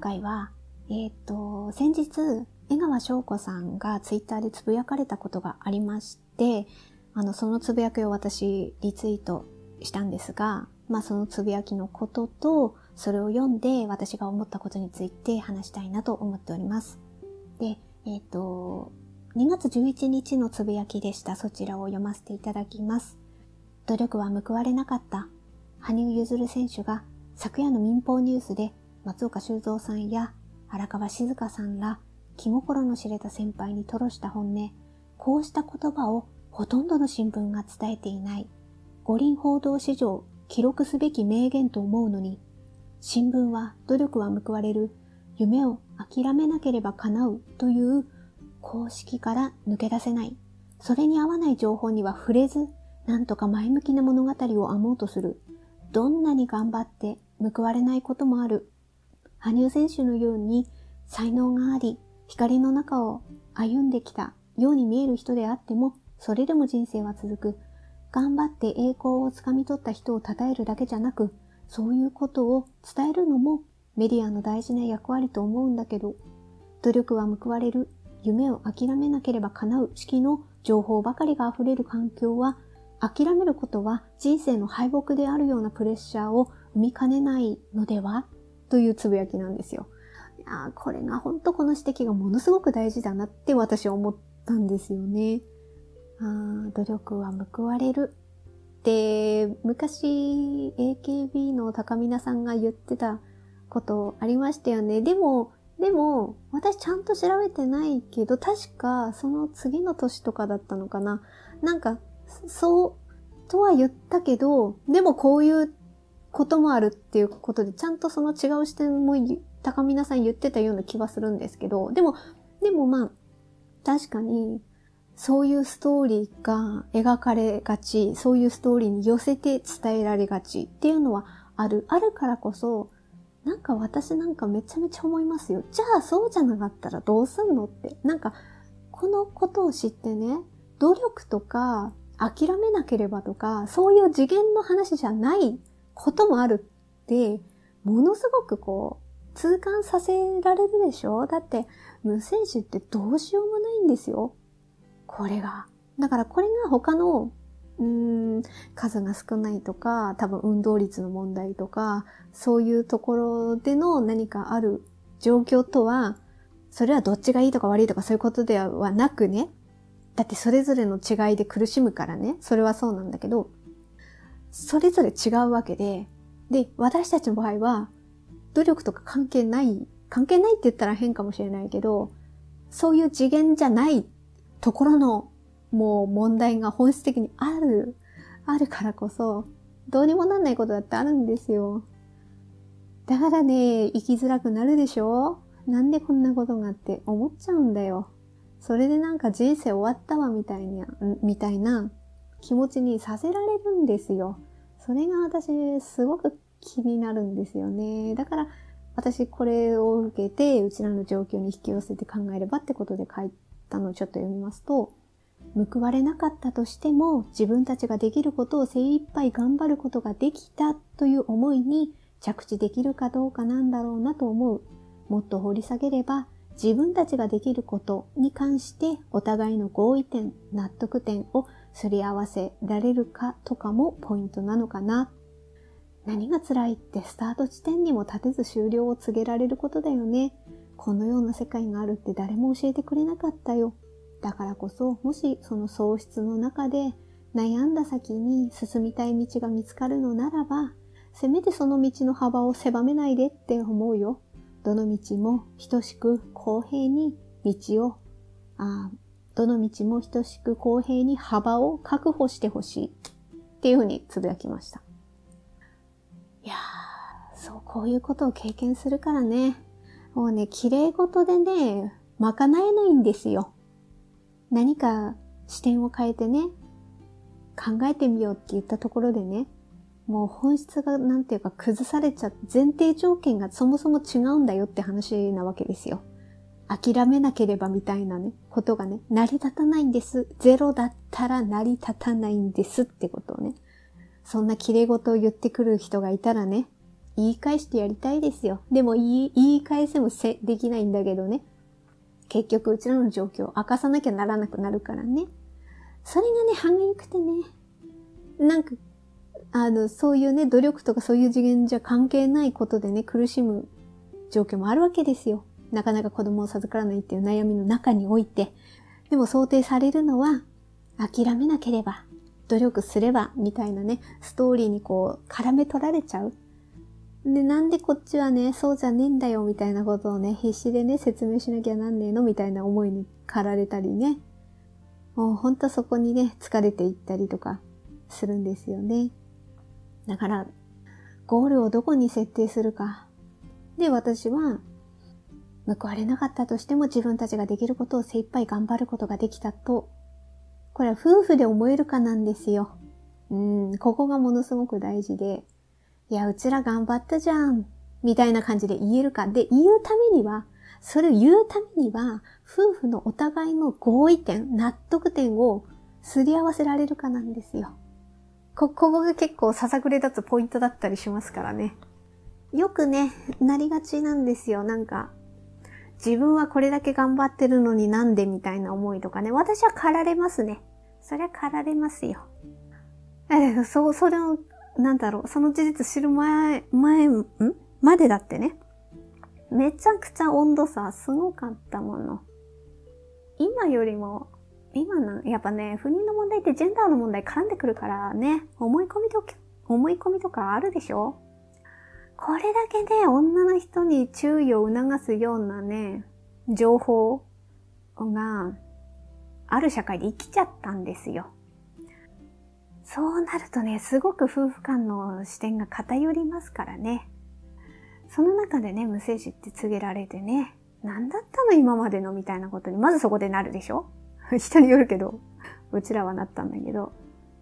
回は、えっ、と、先日、江川翔子さんがツイッターでつぶやかれたことがありまして、あの、そのつぶやきを私、リツイートしたんですが、まあそのつぶやきのことと、それを読んで私が思ったことについて話したいなと思っております。で、えっ、と、2月11日のつぶやきでした。そちらを読ませていただきます。努力は報われなかった。羽生結弦選手が昨夜の民放ニュースで松岡修造さんや荒川静香さんら気心の知れた先輩に吐露した本音、こうした言葉をほとんどの新聞が伝えていない。五輪報道史上記録すべき名言と思うのに、新聞は努力は報われる、夢を諦めなければ叶うという公式から抜け出せない。それに合わない情報には触れず、なんとか前向きな物語を編もうとする。どんなに頑張って報われないこともある。羽生選手のように才能があり、光の中を歩んできたように見える人であっても、それでも人生は続く。頑張って栄光をつかみ取った人を称えるだけじゃなく、そういうことを伝えるのもメディアの大事な役割と思うんだけど、努力は報われる、夢を諦めなければ叶う式の情報ばかりが溢れる環境は諦めることは人生の敗北であるようなプレッシャーを生みかねないのでは？というつぶやきなんですよ。いやこれが本当この指摘がものすごく大事だなって私は思ったんですよね。あ努力は報われるって昔 AKB の高見菜さんが言ってたことありましたよね。でも、でも、私ちゃんと調べてないけど、確かその次の年とかだったのかな。なんか、そう、とは言ったけど、でもこういうこともあるっていうことで、ちゃんとその違う視点も高見さん言ってたような気はするんですけど、でも、でもまあ、確かに、そういうストーリーが描かれがち、そういうストーリーに寄せて伝えられがちっていうのはある。あるからこそ、なんか私なんかめちゃめちゃ思いますよ。じゃあそうじゃなかったらどうすんのって。なんか、このことを知ってね、努力とか諦めなければとか、そういう次元の話じゃないこともあるって、ものすごくこう、痛感させられるでしょ？だって、無選手ってどうしようもないんですよ。これが。だからこれが他の、うーん、数が少ないとか、多分運動率の問題とか、そういうところでの何かある状況とは、それはどっちがいいとか悪いとかそういうことではなくね、だってそれぞれの違いで苦しむからね。それはそうなんだけど、それぞれ違うわけで、で、私たちの場合は、努力とか関係ない、関係ないって言ったら変かもしれないけど、そういう次元じゃないところの、もう問題が本質的にある、あるからこそ、どうにもなんないことだってあるんですよ。だからね、生きづらくなるでしょ？なんでこんなことがあって思っちゃうんだよ。それでなんか人生終わったわみたいな、みたいな気持ちにさせられるんですよ。それが私すごく気になるんですよね。だから私これを受けてうちらの状況に引き寄せて考えればってことで書いたのをちょっと読みますと、報われなかったとしても自分たちができることを精一杯頑張ることができたという思いに着地できるかどうかなんだろうなと思う。もっと掘り下げれば自分たちができることに関してお互いの合意点、納得点をすり合わせられるかとかもポイントなのかな。何が辛いってスタート地点にも立てず終了を告げられることだよね。このような世界があるって誰も教えてくれなかったよ。だからこそ、もしその喪失の中で悩んだ先に進みたい道が見つかるのならば、せめてその道の幅を狭めないでって思うよ。どの道も等しく公平に道を、あどの道も等しく公平に幅を確保してほしいっていうふうにつぶやきました。いやー、そう、こういうことを経験するからね、もうね、綺麗事でね、賄えないんですよ。何か視点を変えてね、考えてみようって言ったところでね、もう本質がなんていうか崩されちゃって前提条件がそもそも違うんだよって話なわけですよ。諦めなければみたいなね、ことがね、成り立たないんです。ゼロだったら成り立たないんですってことをね。そんな綺麗事を言ってくる人がいたらね、言い返してやりたいですよ。でも言い言い返せもせできないんだけどね。結局うちらの状況を明かさなきゃならなくなるからね。それがね、歯がゆくてね。なんか、あの、そういうね、努力とかそういう次元じゃ関係ないことでね、苦しむ状況もあるわけですよ。なかなか子供を授からないっていう悩みの中において。でも想定されるのは、諦めなければ、努力すれば、みたいなね、ストーリーにこう、絡め取られちゃう。で、なんでこっちはね、そうじゃねえんだよ、みたいなことをね、必死でね、説明しなきゃなんねえの、みたいな思いに駆られたりね。もうほんとそこにね、疲れていったりとかするんですよね。だから、ゴールをどこに設定するか。で、私は、報われなかったとしても自分たちができることを精一杯頑張ることができたと、これは夫婦で思えるかなんですよ。うん、ここがものすごく大事で、いや、うちら頑張ったじゃん、みたいな感じで言えるか。で、言うためには、それを言うためには、夫婦のお互いの合意点、納得点をすり合わせられるかなんですよ。こ、ここが結構ささくれ立つポイントだったりしますからね。よくね、なりがちなんですよ。なんか、自分はこれだけ頑張ってるのになんでみたいな思いとかね。私は駆られますね。そりゃ駆られますよ。え、そう、それを、なんだろう、その事実知る前、前、ん？までだってね。めちゃくちゃ温度差すごかったもの。今よりも、今の、やっぱね、不妊の問題ってジェンダーの問題絡んでくるからね、思い込みと、思い込みとかあるでしょ？これだけで女の人に注意を促すようなね、情報がある社会で生きちゃったんですよ。そうなるとね、すごく夫婦間の視点が偏りますからね。その中でね、無精子って告げられてね、何だったの今までのみたいなことに、まずそこでなるでしょ？人によるけど、うちらはなったんだけど、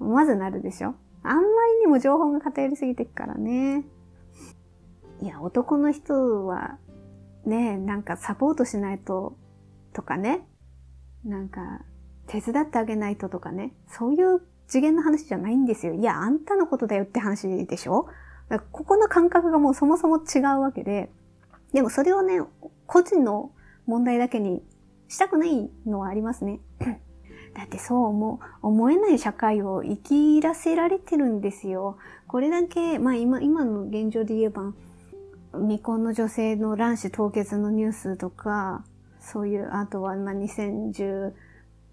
まずなるでしょ？あんまりにも情報が偏りすぎてっからね。いや、男の人は、ね、なんかサポートしないと、とかね、なんか、手伝ってあげないととかね、そういう次元の話じゃないんですよ。いや、あんたのことだよって話でしょ？ここの感覚がもうそもそも違うわけで、でもそれをね、個人の問題だけにしたくないのはありますね。だってそう思う、思えない社会を生きらせられてるんですよ。これだけ、まあ今、今の現状で言えば、未婚の女性の卵子凍結のニュースとか、そういう、あとは、ま、2012、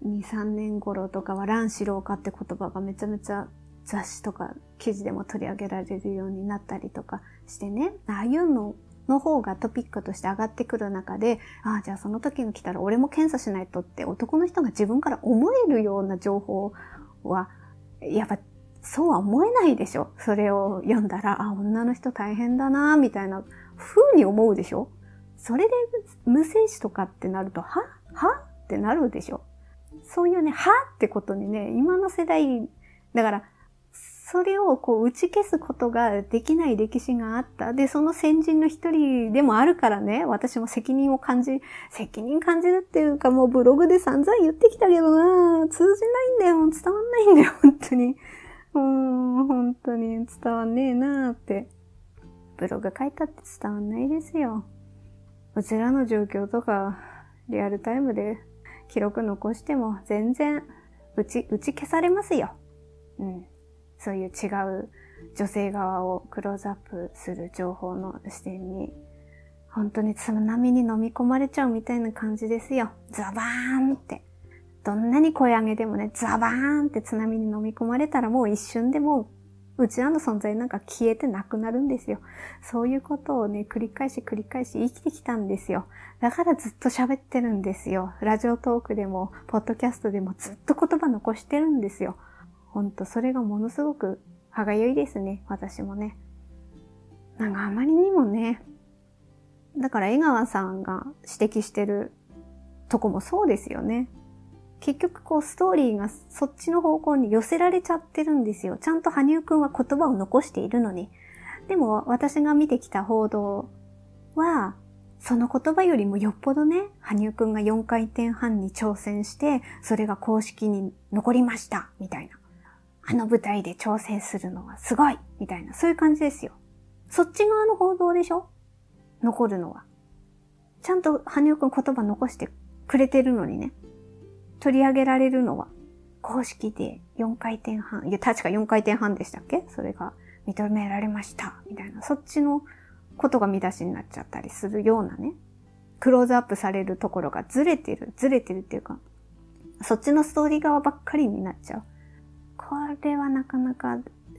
3年頃とかは卵子老化って言葉がめちゃめちゃ雑誌とか記事でも取り上げられるようになったりとかしてね、ああいうのの方がトピックとして上がってくる中で、ああ、じゃあその時が来たら俺も検査しないとって男の人が自分から思えるような情報は、やっぱそうは思えないでしょ。それを読んだら、あ、女の人大変だな、みたいな風に思うでしょ。それで無精子とかってなると、は？は？ってなるでしょ。そういうね、はってことにね、今の世代、だから、それをこう打ち消すことができない歴史があった。で、その先人の一人でもあるからね、私も責任を感じ、責任感じるっていうかもうブログで散々言ってきたけどな通じないんだよ。伝わんないんだよ、本当に。うん、本当に伝わんねえなーって。ブログ書いたって伝わんないですよ。うちらの状況とか、リアルタイムで記録残しても全然打ち、打ち消されますよ。うん。そういう違う女性側をクローズアップする情報の視点に、本当に津波に飲み込まれちゃうみたいな感じですよ。ザバーンって。どんなに声上げてもね、ザバーンって津波に飲み込まれたらもう一瞬でもう、うちらの存在なんか消えてなくなるんですよ。そういうことをね、繰り返し繰り返し生きてきたんですよ。だからずっと喋ってるんですよ。ラジオトークでも、ポッドキャストでもずっと言葉残してるんですよ。ほんと、それがものすごく歯がゆいですね。私もね。なんかあまりにもね。だから江川さんが指摘してるとこもそうですよね。結局こうストーリーがそっちの方向に寄せられちゃってるんですよ。ちゃんと羽生くんは言葉を残しているのに。でも私が見てきた報道は、その言葉よりもよっぽどね、羽生くんが4回転半に挑戦して、それが公式に残りました、みたいな。あの舞台で挑戦するのはすごいみたいな、そういう感じですよ。そっち側の報道でしょ？残るのは。ちゃんと羽生くん言葉残してくれてるのにね。取り上げられるのは、公式で4回転半、いや、確か4回転半でしたっけ？それが認められました。みたいな、そっちのことが見出しになっちゃったりするようなね。クローズアップされるところがずれてる、ずれてるっていうか、そっちのストーリー側ばっかりになっちゃう。これはなかなか、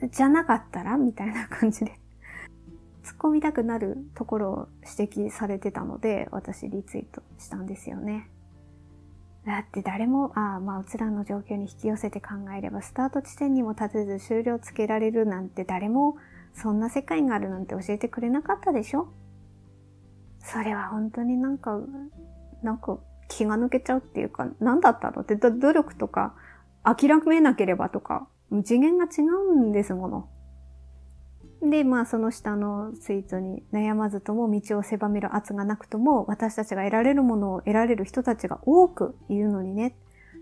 じゃなかったら？みたいな感じで突っ込みたくなるところを指摘されてたので、私リツイートしたんですよね。だって誰も、ああ、まあ、うつらの状況に引き寄せて考えれば、スタート地点にも立てず終了つけられるなんて誰も、そんな世界があるなんて教えてくれなかったでしょ？それは本当になんか、なんか気が抜けちゃうっていうか、何だったの？って努力とか、諦めなければとか、次元が違うんですもの。で、まあその下のツイートに悩まずとも道を狭める圧がなくとも私たちが得られるものを得られる人たちが多くいるのにね。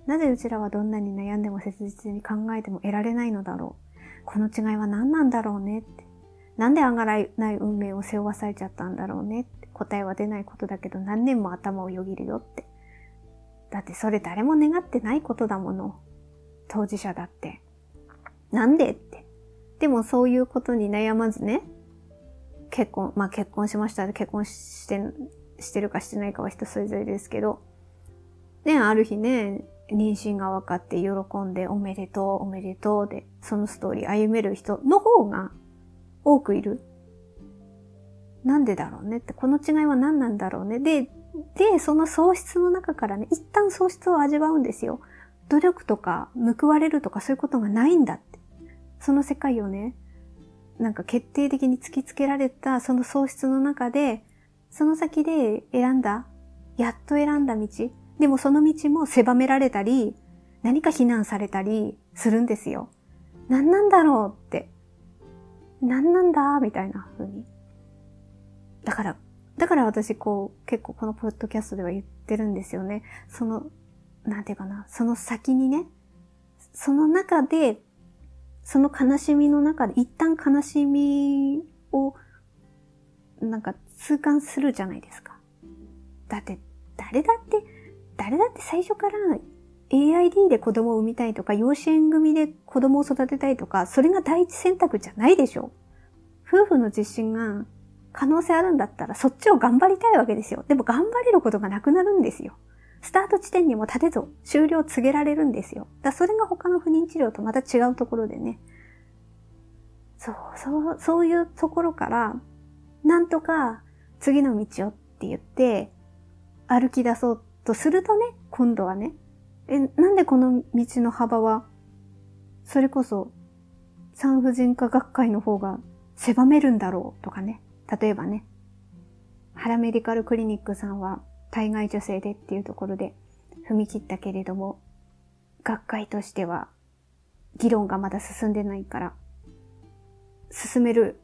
なぜうちらはどんなに悩んでも切実に考えても得られないのだろう。この違いは何なんだろうねって。なんで上がらない運命を背負わされちゃったんだろうねって。答えは出ないことだけど何年も頭をよぎるよって。だってそれ誰も願ってないことだもの。当事者だって。なんでって。でもそういうことに悩まずね、結婚、まあ結婚しました結婚して、してるかしてないかは人それぞれですけど、ね、ある日ね、妊娠が分かって喜んでおめでとう、おめでとうで、そのストーリー歩める人の方が多くいる。なんでだろうね？って、この違いは何なんだろうね？で、で、その喪失の中からね、一旦喪失を味わうんですよ。努力とか報われるとかそういうことがないんだって。その世界をね、なんか決定的に突きつけられたその喪失の中で、その先で選んだ、やっと選んだ道。でもその道も狭められたり、何か非難されたりするんですよ。何なんだろうって。何なんだみたいな風に。だから、だから私こう、結構このポッドキャストでは言ってるんですよね。その、なんていうかな、その先にね、その中でその悲しみの中で一旦悲しみをなんか痛感するじゃないですか。だって誰だって、誰だって最初から AID で子供を産みたいとか、養子縁組で子供を育てたいとか、それが第一選択じゃないでしょ。夫婦の実心が可能性あるんだったら、そっちを頑張りたいわけですよ。でも頑張れることがなくなるんですよ。スタート地点にも立てず終了告げられるんですよ。だそれが他の不妊治療とまた違うところでね。そう、そう、そういうところから、なんとか次の道をって言って、歩き出そうとするとね、今度はね、え、なんでこの道の幅は、それこそ産婦人科学会の方が狭めるんだろうとかね。例えばね、ハラメディカルクリニックさんは対外女性でっていうところで踏み切ったけれども、学会としては議論がまだ進んでないから、進める、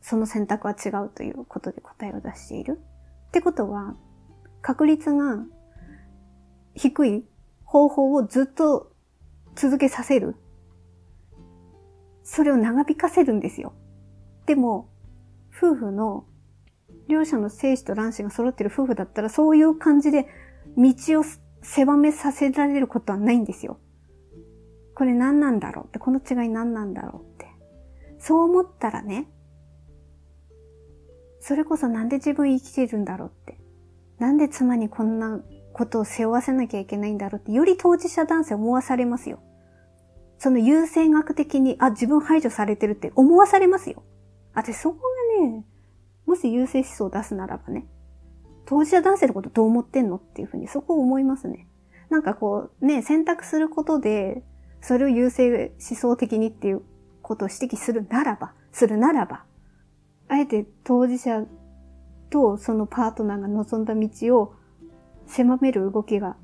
その選択は違うということで答えを出している。ってことは、確率が低い方法をずっと続けさせる。それを長引かせるんですよ。でも、夫婦の両者の精子と卵子が揃ってる夫婦だったら、そういう感じで道を狭めさせられることはないんですよ。これ何なんだろうって、この違い何なんだろうって。そう思ったらね、それこそなんで自分生きてるんだろうって。なんで妻にこんなことを背負わせなきゃいけないんだろうって、より当事者男性思わされますよ。その優先学的に、あ、自分排除されてるって思わされますよ。あ、で、そこがね、もし優勢思想を出すならばね、当事者男性のことどう思ってんのっていうふうにそこを思いますね。なんかこう、ね、選択することで、それを優勢思想的にっていうことを指摘するならば、するならば、あえて当事者とそのパートナーが望んだ道を狭める動きが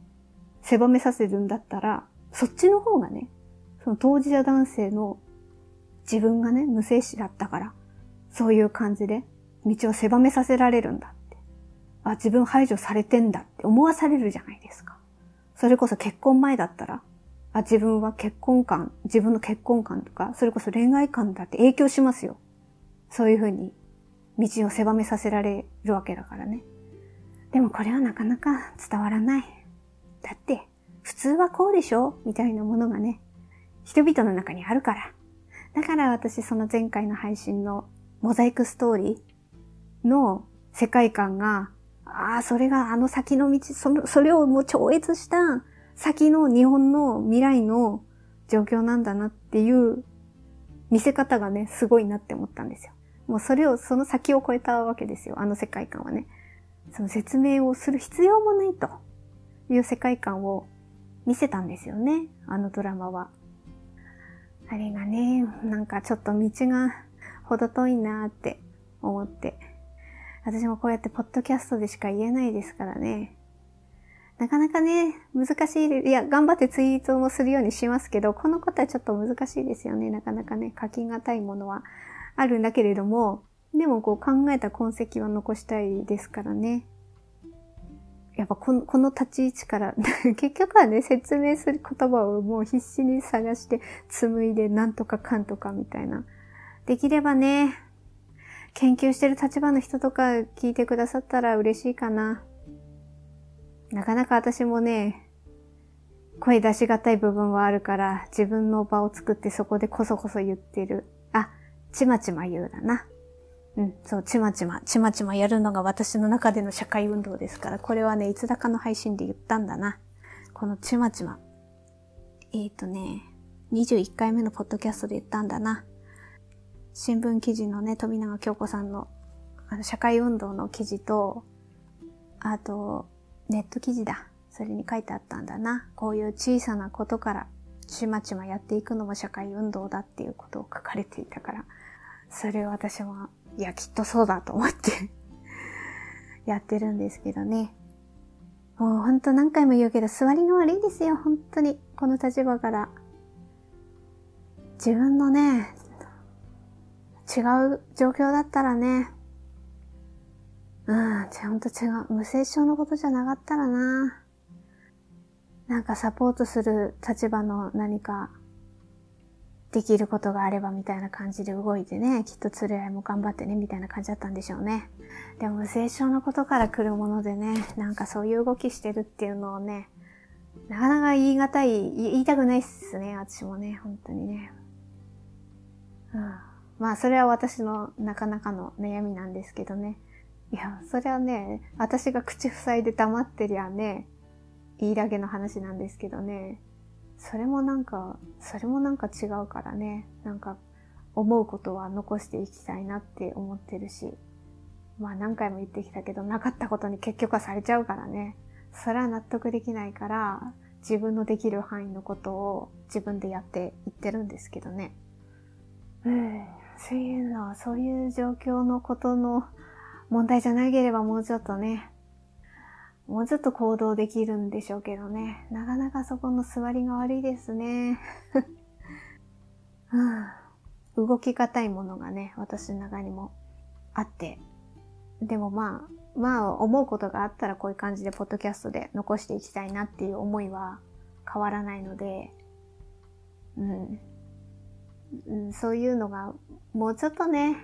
狭めさせるんだったら、そっちの方がね、その当事者男性の自分がね、無精子だったから、そういう感じで道を狭めさせられるんだって。あ、自分排除されてんだって思わされるじゃないですか。それこそ結婚前だったら、あ、自分は結婚観、自分の結婚観とか、それこそ恋愛観だって影響しますよ。そういうふうに道を狭めさせられるわけだからね。でもこれはなかなか伝わらない。だって、普通はこうでしょ？みたいなものがね、人々の中にあるから。だから私その前回の配信のモザイクストーリーの世界観が、ああ、それがあの先の道、その、それをもう超越した先の日本の未来の状況なんだなっていう見せ方がね、すごいなって思ったんですよ。もうそれを、その先を超えたわけですよ。あの世界観はね。その説明をする必要もないという世界観を見せたんですよね。あのドラマは。あれがね、なんかちょっと道が程遠いなって思って。私もこうやってポッドキャストでしか言えないですからね。なかなかね、難しいいや、頑張ってツイートもするようにしますけど、このことはちょっと難しいですよね。なかなかね、書き難いものはあるんだけれども、でもこう考えた痕跡は残したいですからね。やっぱこのこの立ち位置から 結局はね、説明する言葉をもう必死に探して紡いでなんとかかんとかみたいな。できればね、研究してる立場の人とか聞いてくださったら嬉しいかな。なかなか私もね、声出しがたい部分はあるから、自分の場を作ってそこでこそこそ言ってる。あ、ちまちま言うだな。うん、そう、ちまちま、ちまちまやるのが私の中での社会運動ですから、これはね、いつだかの配信で言ったんだな。このちまちま。えっ、ー、とね、21回目のポッドキャストで言ったんだな。新聞記事のね、富永京子さんの、あの、社会運動の記事と、あと、ネット記事だ。それに書いてあったんだな。こういう小さなことから、ちまちまやっていくのも社会運動だっていうことを書かれていたから、それを私も、いや、きっとそうだと思って やってるんですけどね。もうほんと何回も言うけど、座りが悪いですよ、本当に。この立場から。自分のね、違う状況だったらね、うん、ちゃんと違う。無精症のことじゃなかったらな。なんかサポートする立場の何かできることがあればみたいな感じで動いてね、きっと連れ合いも頑張ってね、みたいな感じだったんでしょうね。でも無精症のことから来るものでね、なんかそういう動きしてるっていうのをね、なかなか言い難い、言いたくないっすね、私もね、本当にね。うん。まあ、それは私のなかなかの悩みなんですけどね。いや、それはね、私が口塞いで黙ってりゃね、言いだけの話なんですけどね。それもなんか、それもなんか違うからね。なんか、思うことは残していきたいなって思ってるし。まあ何回も言ってきたけど、なかったことに結局はされちゃうからね。それは納得できないから、自分のできる範囲のことを自分でやっていってるんですけどね。うん。そういうの、そういう状況のことの問題じゃなければもうちょっとね、もうちょっと行動できるんでしょうけどね。なかなかそこの座りが悪いですね。うん、動きがたいものがね、私の中にもあって。でもまあ、まあ思うことがあったらこういう感じでポッドキャストで残していきたいなっていう思いは変わらないので、うん、うん、そういうのがもうちょっとね、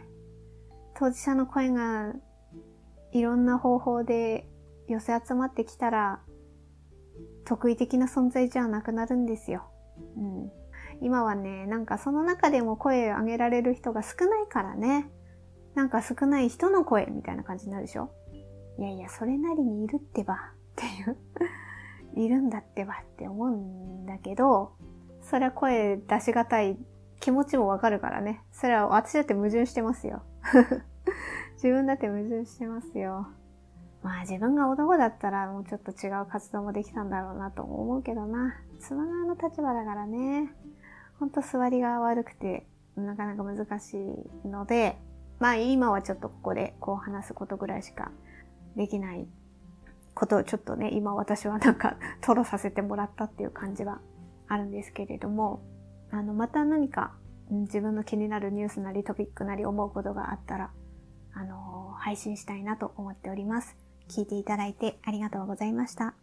当事者の声がいろんな方法で寄せ集まってきたら、得意的な存在じゃなくなるんですよ。うん。今はね、なんかその中でも声を上げられる人が少ないからね。なんか少ない人の声みたいな感じになるでしょいやいや、それなりにいるってばっていういるんだってばって思うんだけど、それは声出しがたい気持ちもわかるからね。それは私だって矛盾してますよ。自分だって矛盾してますよ。まあ自分が男だったらもうちょっと違う活動もできたんだろうなと思うけどな。妻側の立場だからね。ほんと座りが悪くてなかなか難しいので、まあ今はちょっとここでこう話すことぐらいしかできないことをちょっとね、今私はなんか吐露させてもらったっていう感じはあるんですけれども、あの、また何か自分の気になるニュースなりトピックなり思うことがあったら、あの、配信したいなと思っております。聞いていただいてありがとうございました。